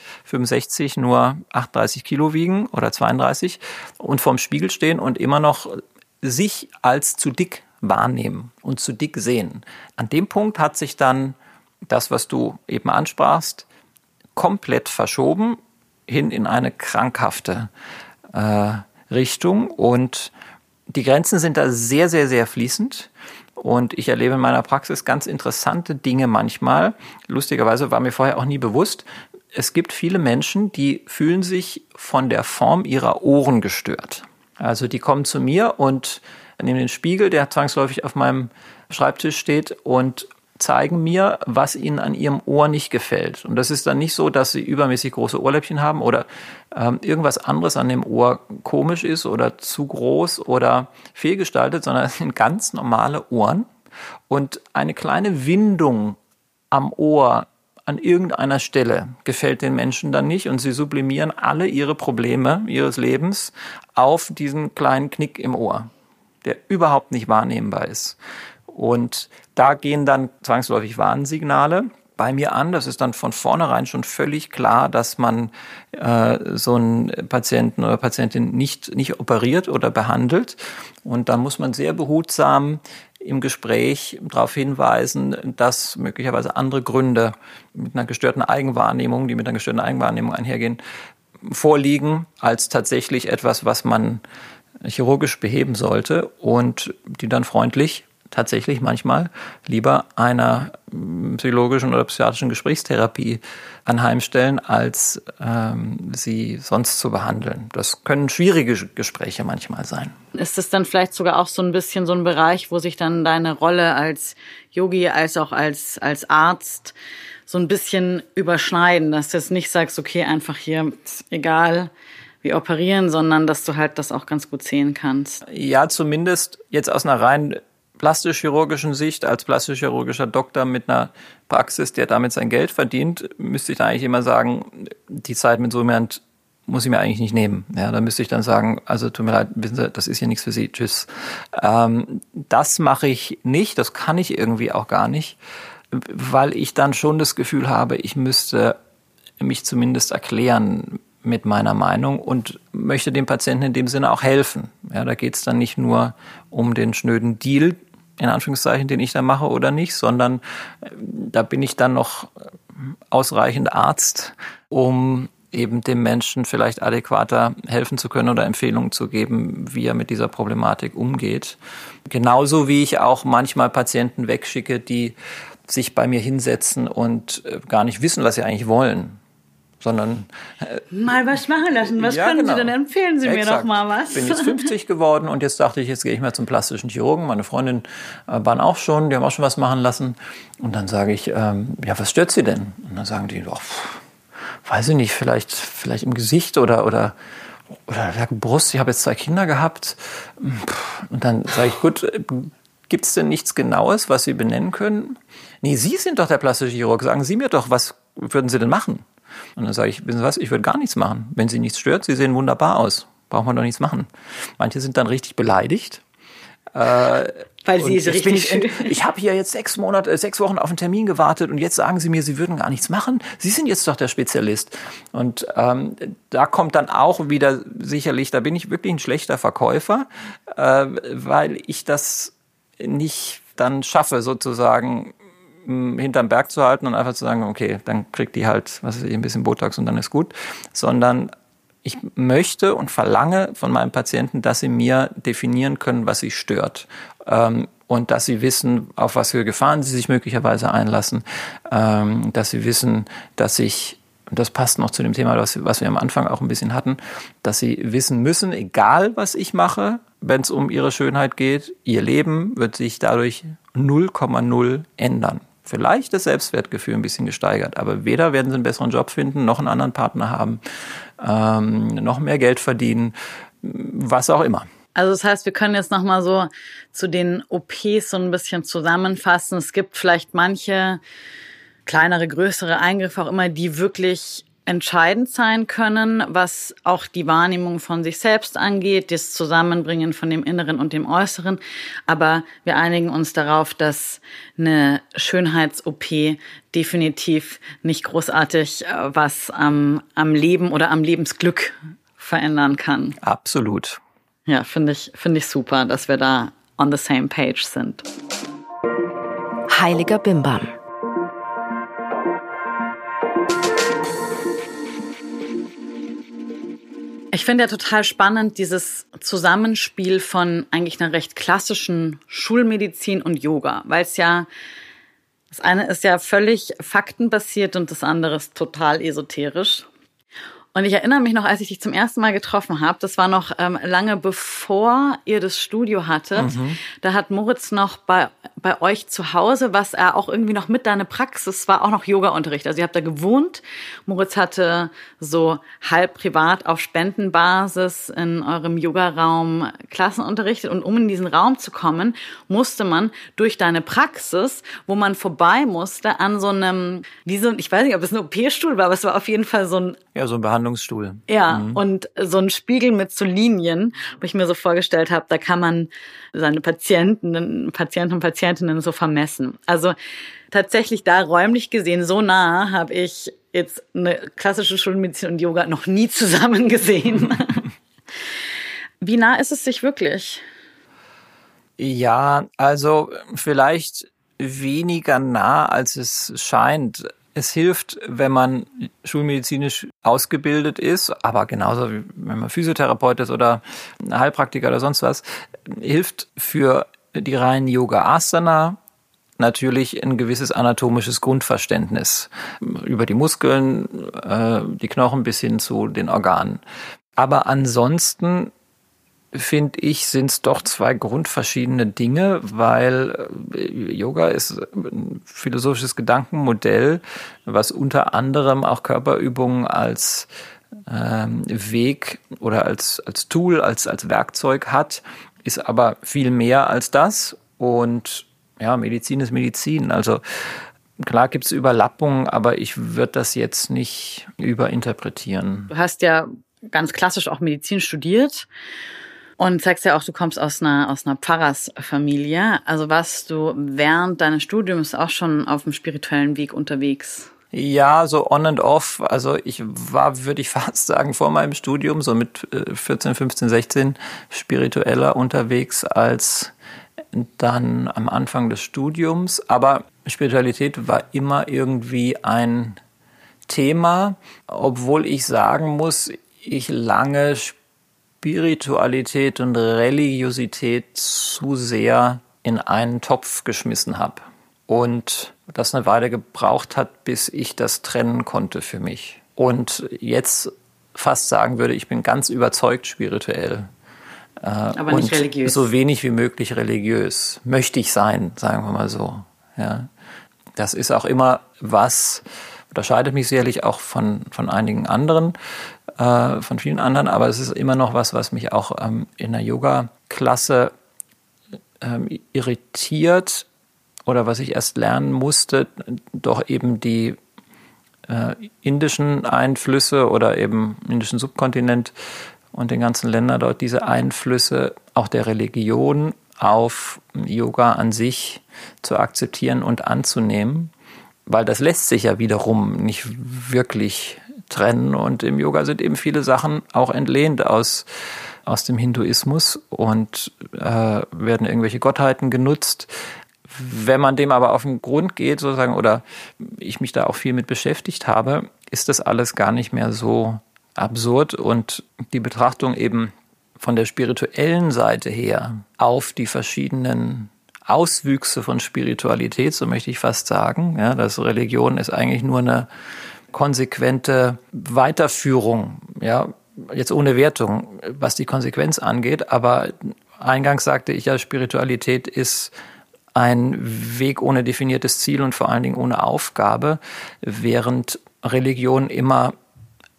nur 38 Kilo wiegen oder 32 und vorm Spiegel stehen und immer noch sich als zu dick wahrnehmen und zu dick sehen. An dem Punkt hat sich dann das, was du eben ansprachst, komplett verschoben hin in eine krankhafte äh, Richtung. Und die Grenzen sind da sehr, sehr, sehr fließend. Und ich erlebe in meiner Praxis ganz interessante Dinge manchmal. Lustigerweise war mir vorher auch nie bewusst, es gibt viele Menschen, die fühlen sich von der Form ihrer Ohren gestört. Also die kommen zu mir und nehmen den Spiegel, der zwangsläufig auf meinem Schreibtisch steht und zeigen mir, was ihnen an ihrem Ohr nicht gefällt. Und das ist dann nicht so, dass sie übermäßig große Ohrläppchen haben oder ähm, irgendwas anderes an dem Ohr komisch ist oder zu groß oder fehlgestaltet, sondern es sind ganz normale Ohren. Und eine kleine Windung am Ohr an irgendeiner Stelle gefällt den Menschen dann nicht und sie sublimieren alle ihre Probleme ihres Lebens auf diesen kleinen Knick im Ohr, der überhaupt nicht wahrnehmbar ist. Und da gehen dann zwangsläufig Warnsignale bei mir an. Das ist dann von vornherein schon völlig klar, dass man äh, so einen Patienten oder Patientin nicht, nicht operiert oder behandelt. Und da muss man sehr behutsam im Gespräch darauf hinweisen, dass möglicherweise andere Gründe mit einer gestörten Eigenwahrnehmung, die mit einer gestörten Eigenwahrnehmung einhergehen, vorliegen, als tatsächlich etwas, was man chirurgisch beheben sollte und die dann freundlich tatsächlich manchmal lieber einer psychologischen oder psychiatrischen Gesprächstherapie anheimstellen, als ähm, sie sonst zu behandeln. Das können schwierige Gespräche manchmal sein. Ist es dann vielleicht sogar auch so ein bisschen so ein Bereich, wo sich dann deine Rolle als Yogi als auch als, als Arzt so ein bisschen überschneiden, dass du jetzt nicht sagst, okay, einfach hier, egal, wir operieren, sondern dass du halt das auch ganz gut sehen kannst. Ja, zumindest jetzt aus einer rein plastisch-chirurgischen Sicht, als plastisch-chirurgischer Doktor mit einer Praxis, der damit sein Geld verdient, müsste ich da eigentlich immer sagen, die Zeit mit so jemand muss ich mir eigentlich nicht nehmen. Ja, da müsste ich dann sagen, also tut mir leid, wissen Sie, das ist hier nichts für Sie, tschüss. Ähm, das mache ich nicht, das kann ich irgendwie auch gar nicht, weil ich dann schon das Gefühl habe, ich müsste mich zumindest erklären mit meiner Meinung und möchte dem Patienten in dem Sinne auch helfen. Ja, da geht es dann nicht nur um den schnöden Deal, in Anführungszeichen, den ich da mache oder nicht, sondern äh, da bin ich dann noch ausreichend Arzt, um eben dem Menschen vielleicht adäquater helfen zu können oder Empfehlungen zu geben, wie er mit dieser Problematik umgeht. Genauso wie ich auch manchmal Patienten wegschicke, die sich bei mir hinsetzen und äh, gar nicht wissen, was sie eigentlich wollen sondern äh, mal was machen lassen. Was ja, können genau. Sie denn empfehlen? Sie Exakt. mir doch mal was. Ich bin jetzt 50 geworden und jetzt dachte ich, jetzt gehe ich mal zum plastischen Chirurgen. Meine Freundin äh, waren auch schon, die haben auch schon was machen lassen. Und dann sage ich, ähm, ja, was stört Sie denn? Und dann sagen die, oh, weiß ich nicht, vielleicht, vielleicht im Gesicht oder oder oder Brust. Ich habe jetzt zwei Kinder gehabt. Und dann sage ich, gut, gibt es denn nichts Genaues, was Sie benennen können? Nee, Sie sind doch der plastische Chirurg. Sagen Sie mir doch, was würden Sie denn machen? Und dann sage ich, wissen Sie was, ich würde gar nichts machen. Wenn Sie nichts stört, Sie sehen wunderbar aus. Braucht man doch nichts machen. Manche sind dann richtig beleidigt. Äh, Weil sie ist richtig. Ich, ich habe hier jetzt sechs Monate, äh, sechs Wochen auf einen Termin gewartet und jetzt sagen Sie mir, Sie würden gar nichts machen. Sie sind jetzt doch der Spezialist. Und ähm, da kommt dann auch wieder sicherlich, da bin ich wirklich ein schlechter Verkäufer, äh, weil ich das nicht dann schaffe, sozusagen hinterm Berg zu halten und einfach zu sagen, okay, dann kriegt die halt, was weiß ich, ein bisschen Botox und dann ist gut, sondern ich möchte und verlange von meinen Patienten, dass sie mir definieren können, was sie stört. Ähm, und dass sie wissen, auf was für Gefahren sie sich möglicherweise einlassen, ähm, dass sie wissen, dass ich, und das passt noch zu dem Thema, was, was wir am Anfang auch ein bisschen hatten, dass sie wissen müssen, egal was ich mache, wenn es um ihre Schönheit geht, ihr Leben wird sich dadurch 0,0 ändern vielleicht das Selbstwertgefühl ein bisschen gesteigert. Aber weder werden sie einen besseren Job finden, noch einen anderen Partner haben, ähm, noch mehr Geld verdienen, was auch immer. Also das heißt, wir können jetzt noch mal so zu den OPs so ein bisschen zusammenfassen. Es gibt vielleicht manche kleinere, größere Eingriffe auch immer, die wirklich entscheidend sein können, was auch die Wahrnehmung von sich selbst angeht, das Zusammenbringen von dem Inneren und dem Äußeren. Aber wir einigen uns darauf, dass eine Schönheits-OP definitiv nicht großartig äh, was am, am Leben oder am Lebensglück verändern kann. Absolut. Ja, finde ich, finde ich super, dass wir da on the same page sind. Heiliger Bimbam. Ich finde ja total spannend dieses Zusammenspiel von eigentlich einer recht klassischen Schulmedizin und Yoga, weil es ja das eine ist ja völlig faktenbasiert und das andere ist total esoterisch. Und ich erinnere mich noch, als ich dich zum ersten Mal getroffen habe, das war noch ähm, lange bevor ihr das Studio hattet. Mhm. Da hat Moritz noch bei, bei euch zu Hause, was er auch irgendwie noch mit deine Praxis war, auch noch Yoga-Unterricht. Also ihr habt da gewohnt. Moritz hatte so halb privat auf Spendenbasis in eurem Yogaraum Klassen unterrichtet. Und um in diesen Raum zu kommen, musste man durch deine Praxis, wo man vorbei musste, an so einem, wie so, ich weiß nicht, ob es ein OP-Stuhl war, aber es war auf jeden Fall so ein ja, so ein Behandlungsstuhl. Ja, mhm. und so ein Spiegel mit so Linien, wo ich mir so vorgestellt habe, da kann man seine Patienten, Patienten und Patientinnen so vermessen. Also tatsächlich da räumlich gesehen so nah habe ich jetzt eine klassische Schulmedizin und Yoga noch nie zusammen gesehen. *laughs* Wie nah ist es sich wirklich? Ja, also vielleicht weniger nah, als es scheint. Es hilft, wenn man schulmedizinisch ausgebildet ist, aber genauso wie wenn man Physiotherapeut ist oder Heilpraktiker oder sonst was, hilft für die reinen Yoga-Asana natürlich ein gewisses anatomisches Grundverständnis über die Muskeln, äh, die Knochen bis hin zu den Organen. Aber ansonsten finde ich, sind es doch zwei grundverschiedene Dinge, weil äh, Yoga ist ein philosophisches Gedankenmodell, was unter anderem auch Körperübungen als ähm, Weg oder als, als Tool, als, als Werkzeug hat, ist aber viel mehr als das. Und ja, Medizin ist Medizin. Also klar gibt es Überlappungen, aber ich würde das jetzt nicht überinterpretieren. Du hast ja ganz klassisch auch Medizin studiert und sagst ja auch, du kommst aus einer, aus einer Pfarrersfamilie. Also warst du während deines Studiums auch schon auf dem spirituellen Weg unterwegs? Ja, so on and off. Also ich war, würde ich *laughs* fast sagen, vor meinem Studium so mit 14, 15, 16 spiritueller unterwegs als dann am Anfang des Studiums. Aber Spiritualität war immer irgendwie ein Thema, obwohl ich sagen muss, ich lange Spiritualität und Religiosität zu sehr in einen Topf geschmissen habe. Und das eine Weile gebraucht hat, bis ich das trennen konnte für mich. Und jetzt fast sagen würde, ich bin ganz überzeugt spirituell. Äh, Aber nicht religiös. So wenig wie möglich religiös. Möchte ich sein, sagen wir mal so. Ja. Das ist auch immer was, unterscheidet mich sicherlich auch von, von einigen anderen äh, von vielen anderen, aber es ist immer noch was, was mich auch ähm, in der Yoga-Klasse ähm, irritiert oder was ich erst lernen musste, doch eben die äh, indischen Einflüsse oder eben indischen Subkontinent und den ganzen Ländern dort diese Einflüsse auch der Religion auf Yoga an sich zu akzeptieren und anzunehmen, weil das lässt sich ja wiederum nicht wirklich trennen. Und im Yoga sind eben viele Sachen auch entlehnt aus, aus dem Hinduismus und äh, werden irgendwelche Gottheiten genutzt. Wenn man dem aber auf den Grund geht, sozusagen, oder ich mich da auch viel mit beschäftigt habe, ist das alles gar nicht mehr so absurd und die Betrachtung eben von der spirituellen Seite her auf die verschiedenen Auswüchse von Spiritualität, so möchte ich fast sagen. Ja, dass Religion ist eigentlich nur eine konsequente Weiterführung, ja, jetzt ohne Wertung, was die Konsequenz angeht, aber eingangs sagte ich ja, Spiritualität ist ein Weg ohne definiertes Ziel und vor allen Dingen ohne Aufgabe, während Religion immer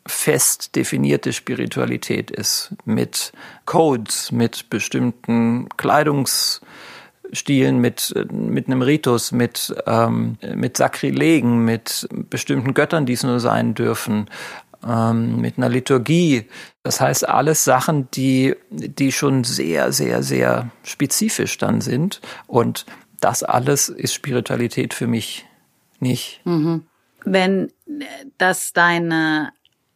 fest definierte Spiritualität ist, mit Codes, mit bestimmten Kleidungs- Stilen mit, mit einem Ritus, mit, ähm, mit Sakrilegen, mit bestimmten Göttern, die es nur sein dürfen, ähm, mit einer Liturgie. Das heißt, alles Sachen, die, die schon sehr, sehr, sehr spezifisch dann sind. Und das alles ist Spiritualität für mich nicht. Mhm. Wenn das deine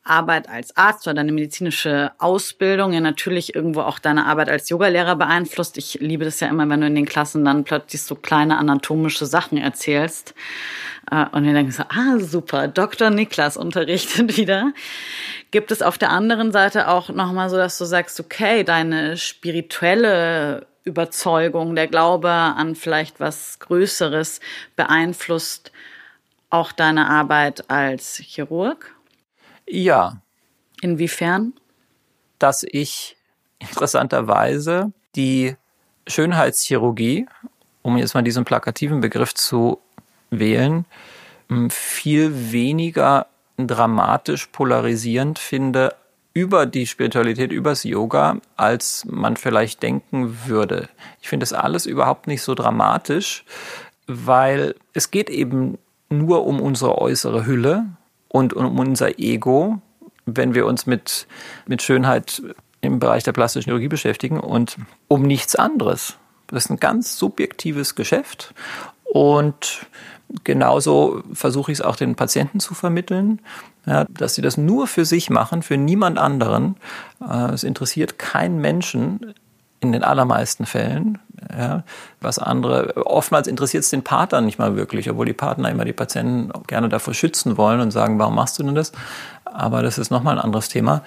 Arbeit als Arzt oder deine medizinische Ausbildung ja natürlich irgendwo auch deine Arbeit als Yogalehrer beeinflusst. Ich liebe das ja immer, wenn du in den Klassen dann plötzlich so kleine anatomische Sachen erzählst. Äh, und wir denken so, ah, super, Dr. Niklas unterrichtet *laughs* wieder. Gibt es auf der anderen Seite auch nochmal so, dass du sagst, okay, deine spirituelle Überzeugung, der Glaube an vielleicht was Größeres beeinflusst auch deine Arbeit als Chirurg? Ja. Inwiefern? Dass ich interessanterweise die Schönheitschirurgie, um jetzt mal diesen plakativen Begriff zu wählen, viel weniger dramatisch polarisierend finde über die Spiritualität, übers Yoga, als man vielleicht denken würde. Ich finde das alles überhaupt nicht so dramatisch, weil es geht eben nur um unsere äußere Hülle und um unser Ego, wenn wir uns mit, mit Schönheit im Bereich der plastischen Chirurgie beschäftigen und um nichts anderes. Das ist ein ganz subjektives Geschäft und genauso versuche ich es auch den Patienten zu vermitteln, ja, dass sie das nur für sich machen, für niemand anderen. Äh, es interessiert keinen Menschen in den allermeisten Fällen. Ja, was andere, oftmals interessiert es den Partner nicht mal wirklich, obwohl die Partner immer die Patienten gerne davor schützen wollen und sagen, warum machst du denn das? Aber das ist nochmal ein anderes Thema.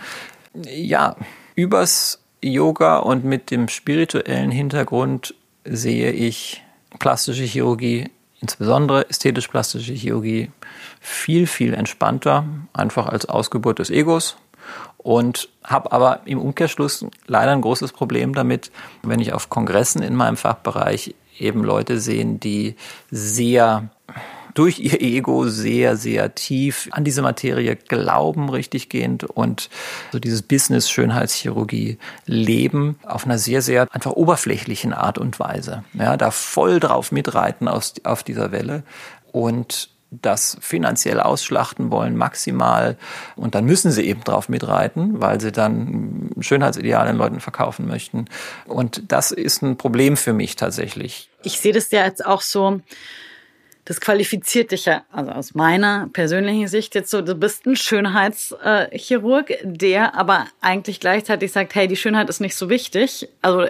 Ja, übers Yoga und mit dem spirituellen Hintergrund sehe ich plastische Chirurgie, insbesondere ästhetisch-plastische Chirurgie, viel, viel entspannter, einfach als Ausgeburt des Egos. Und habe aber im Umkehrschluss leider ein großes Problem damit, wenn ich auf Kongressen in meinem Fachbereich eben Leute sehen, die sehr durch ihr Ego sehr, sehr tief an diese Materie glauben, richtiggehend und so dieses Business Schönheitschirurgie leben auf einer sehr, sehr einfach oberflächlichen Art und Weise. Ja, da voll drauf mitreiten aus, auf dieser Welle und das finanziell ausschlachten wollen, maximal. Und dann müssen sie eben drauf mitreiten, weil sie dann Schönheitsideale den Leuten verkaufen möchten. Und das ist ein Problem für mich tatsächlich. Ich sehe das ja jetzt auch so, das qualifiziert dich ja, also aus meiner persönlichen Sicht jetzt so, du bist ein Schönheitschirurg, der aber eigentlich gleichzeitig sagt, hey, die Schönheit ist nicht so wichtig. Also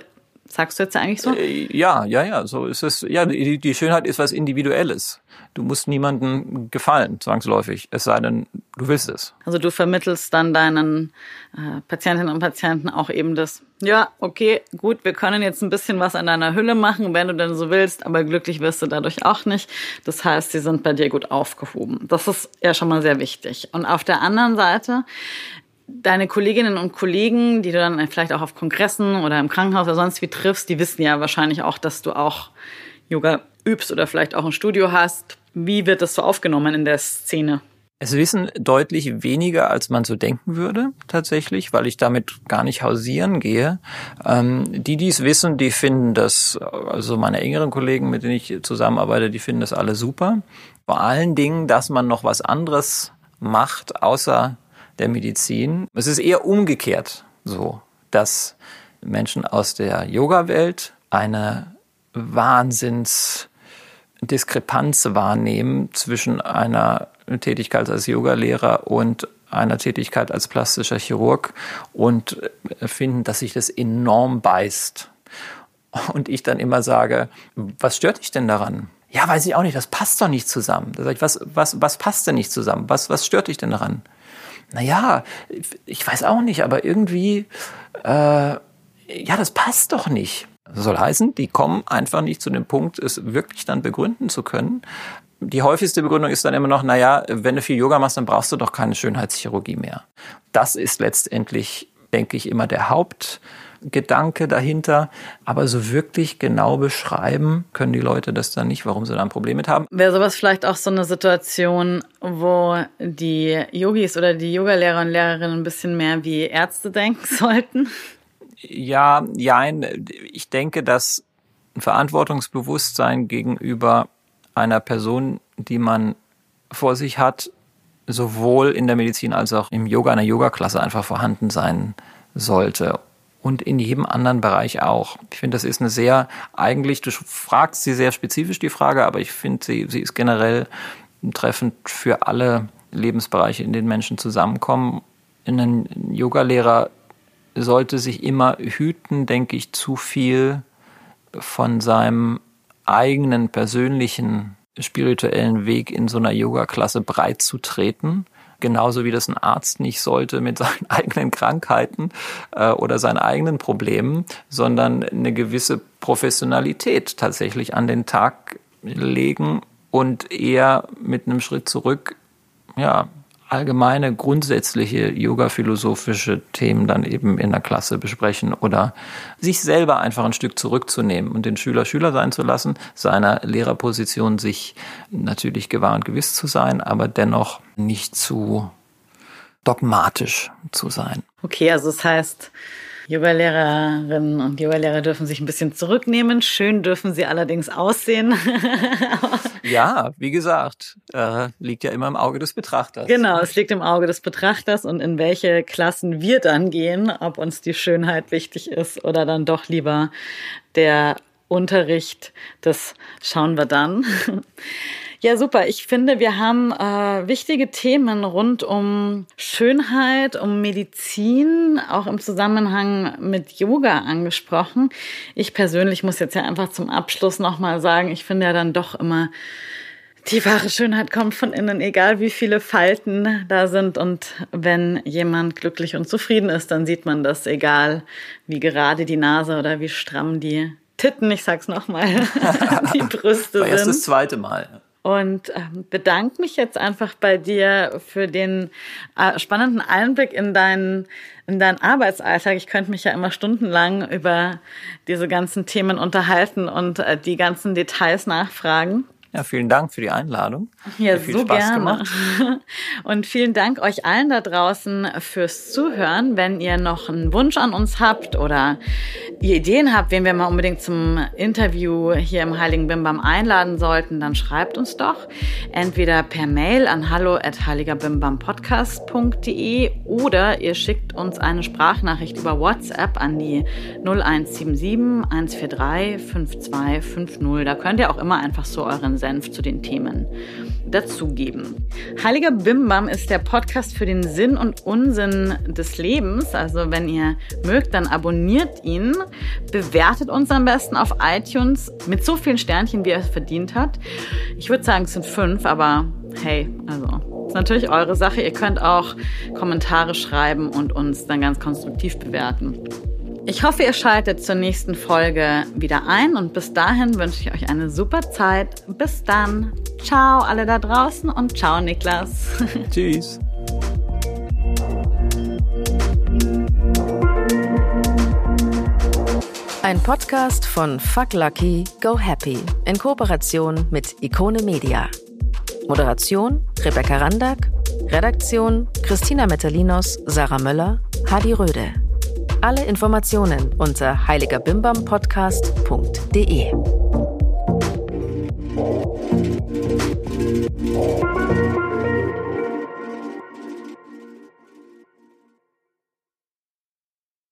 sagst du jetzt eigentlich so? Äh, ja, ja, ja, so ist es. Ja, die Schönheit ist was Individuelles. Du musst niemandem gefallen, zwangsläufig, es sei denn, du willst es. Also du vermittelst dann deinen äh, Patientinnen und Patienten auch eben das, ja, okay, gut, wir können jetzt ein bisschen was an deiner Hülle machen, wenn du denn so willst, aber glücklich wirst du dadurch auch nicht. Das heißt, sie sind bei dir gut aufgehoben. Das ist ja schon mal sehr wichtig. Und auf der anderen Seite deine Kolleginnen und Kollegen, die du dann vielleicht auch auf Kongressen oder im Krankenhaus oder sonst wie triffst, die wissen ja wahrscheinlich auch, dass du auch Yoga übst oder vielleicht auch ein Studio hast. Wie wird das so aufgenommen in der Szene? Es wissen deutlich weniger, als man so denken würde, tatsächlich, weil ich damit gar nicht hausieren gehe. Ähm, die, die es wissen, die finden das, also meine engeren Kollegen, mit denen ich zusammenarbeite, die finden das alle super. Vor allen Dingen, dass man noch was anderes macht, außer der Medizin. Es ist eher umgekehrt so, dass Menschen aus der Yoga-Welt eine Wahnsinns Diskrepanz wahrnehmen zwischen einer Tätigkeit als Yogalehrer und einer Tätigkeit als plastischer Chirurg und finden, dass sich das enorm beißt. Und ich dann immer sage, was stört dich denn daran? Ja, weiß ich auch nicht, das passt doch nicht zusammen. Da sage ich, was, was, was passt denn nicht zusammen? Was, was stört dich denn daran? Naja, ich weiß auch nicht, aber irgendwie, äh, ja, das passt doch nicht. Das soll heißen, die kommen einfach nicht zu dem Punkt, es wirklich dann begründen zu können. Die häufigste Begründung ist dann immer noch, naja, wenn du viel Yoga machst, dann brauchst du doch keine Schönheitschirurgie mehr. Das ist letztendlich, denke ich, immer der Hauptgedanke dahinter. Aber so wirklich genau beschreiben können die Leute das dann nicht, warum sie da ein Problem mit haben. Wäre sowas vielleicht auch so eine Situation, wo die Yogis oder die Yogalehrer und Lehrerinnen ein bisschen mehr wie Ärzte denken *laughs* sollten? Ja, jein. Ich denke, dass ein Verantwortungsbewusstsein gegenüber einer Person, die man vor sich hat, sowohl in der Medizin als auch im Yoga, einer Yoga-Klasse einfach vorhanden sein sollte. Und in jedem anderen Bereich auch. Ich finde, das ist eine sehr, eigentlich, du fragst sie sehr spezifisch die Frage, aber ich finde, sie, sie ist generell treffend für alle Lebensbereiche, in denen Menschen zusammenkommen. Ein Yogalehrer sollte sich immer hüten, denke ich, zu viel von seinem eigenen persönlichen spirituellen Weg in so einer Yoga-Klasse breit zu treten. Genauso wie das ein Arzt nicht sollte mit *laughs* seinen eigenen Krankheiten äh, oder seinen eigenen Problemen, sondern eine gewisse Professionalität tatsächlich an den Tag legen und eher mit einem Schritt zurück, ja, allgemeine, grundsätzliche yoga-philosophische Themen dann eben in der Klasse besprechen oder sich selber einfach ein Stück zurückzunehmen und den Schüler Schüler sein zu lassen, seiner Lehrerposition sich natürlich gewahr und gewiss zu sein, aber dennoch nicht zu dogmatisch zu sein. Okay, also das heißt, Yoga-Lehrerinnen und Yoga-Lehrer dürfen sich ein bisschen zurücknehmen. Schön dürfen sie allerdings aussehen. *laughs* ja, wie gesagt, äh, liegt ja immer im Auge des Betrachters. Genau, es liegt im Auge des Betrachters und in welche Klassen wir dann gehen, ob uns die Schönheit wichtig ist oder dann doch lieber der Unterricht, das schauen wir dann. Ja, super. Ich finde, wir haben äh, wichtige Themen rund um Schönheit, um Medizin, auch im Zusammenhang mit Yoga angesprochen. Ich persönlich muss jetzt ja einfach zum Abschluss nochmal sagen, ich finde ja dann doch immer, die wahre Schönheit kommt von innen, egal wie viele Falten da sind. Und wenn jemand glücklich und zufrieden ist, dann sieht man das, egal wie gerade die Nase oder wie stramm die Titten, ich sag's nochmal, *laughs* die Brüste sind. das zweite Mal. Und ähm, bedanke mich jetzt einfach bei dir für den äh, spannenden Einblick in deinen, in deinen Arbeitsalltag. Ich könnte mich ja immer stundenlang über diese ganzen Themen unterhalten und äh, die ganzen Details nachfragen. Ja, vielen Dank für die Einladung. Ja, Hat viel so Spaß gerne. gemacht. *laughs* Und vielen Dank euch allen da draußen fürs Zuhören. Wenn ihr noch einen Wunsch an uns habt oder ihr Ideen habt, wen wir mal unbedingt zum Interview hier im Heiligen Bimbam einladen sollten, dann schreibt uns doch entweder per Mail an hallo@heiligerbimbampodcast.de oder ihr schickt uns eine Sprachnachricht über WhatsApp an die 0177 143 5250. Da könnt ihr auch immer einfach so euren Senf zu den Themen dazugeben. Heiliger Bimbam ist der Podcast für den Sinn und Unsinn des Lebens. Also wenn ihr mögt, dann abonniert ihn, bewertet uns am besten auf iTunes mit so vielen Sternchen, wie er es verdient hat. Ich würde sagen, es sind fünf, aber hey, also ist natürlich eure Sache. Ihr könnt auch Kommentare schreiben und uns dann ganz konstruktiv bewerten. Ich hoffe, ihr schaltet zur nächsten Folge wieder ein und bis dahin wünsche ich euch eine super Zeit. Bis dann. Ciao alle da draußen und ciao Niklas. *laughs* Tschüss. Ein Podcast von Fuck Lucky, Go Happy in Kooperation mit Ikone Media. Moderation Rebecca Randack, Redaktion Christina Metalinos, Sarah Möller, Hadi Röde. Alle Informationen unter heiligerbimbampodcast.de.